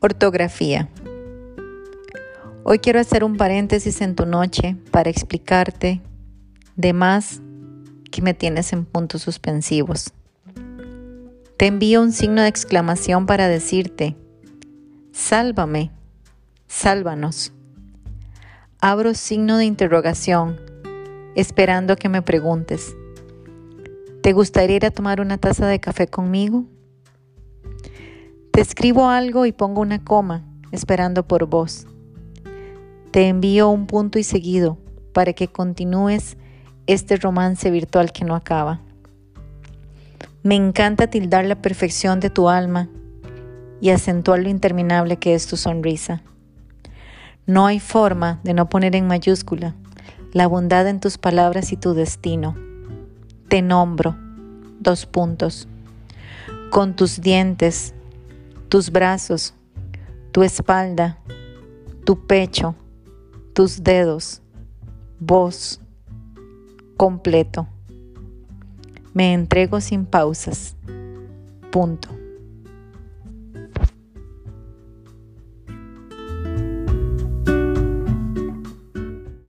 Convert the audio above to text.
Ortografía. Hoy quiero hacer un paréntesis en tu noche para explicarte de más que me tienes en puntos suspensivos. Te envío un signo de exclamación para decirte, sálvame, sálvanos. Abro signo de interrogación, esperando que me preguntes, ¿te gustaría ir a tomar una taza de café conmigo? Te escribo algo y pongo una coma, esperando por vos. Te envío un punto y seguido para que continúes este romance virtual que no acaba. Me encanta tildar la perfección de tu alma y acentuar lo interminable que es tu sonrisa. No hay forma de no poner en mayúscula la bondad en tus palabras y tu destino. Te nombro, dos puntos, con tus dientes, tus brazos, tu espalda, tu pecho, tus dedos, voz, completo. Me entrego sin pausas. Punto.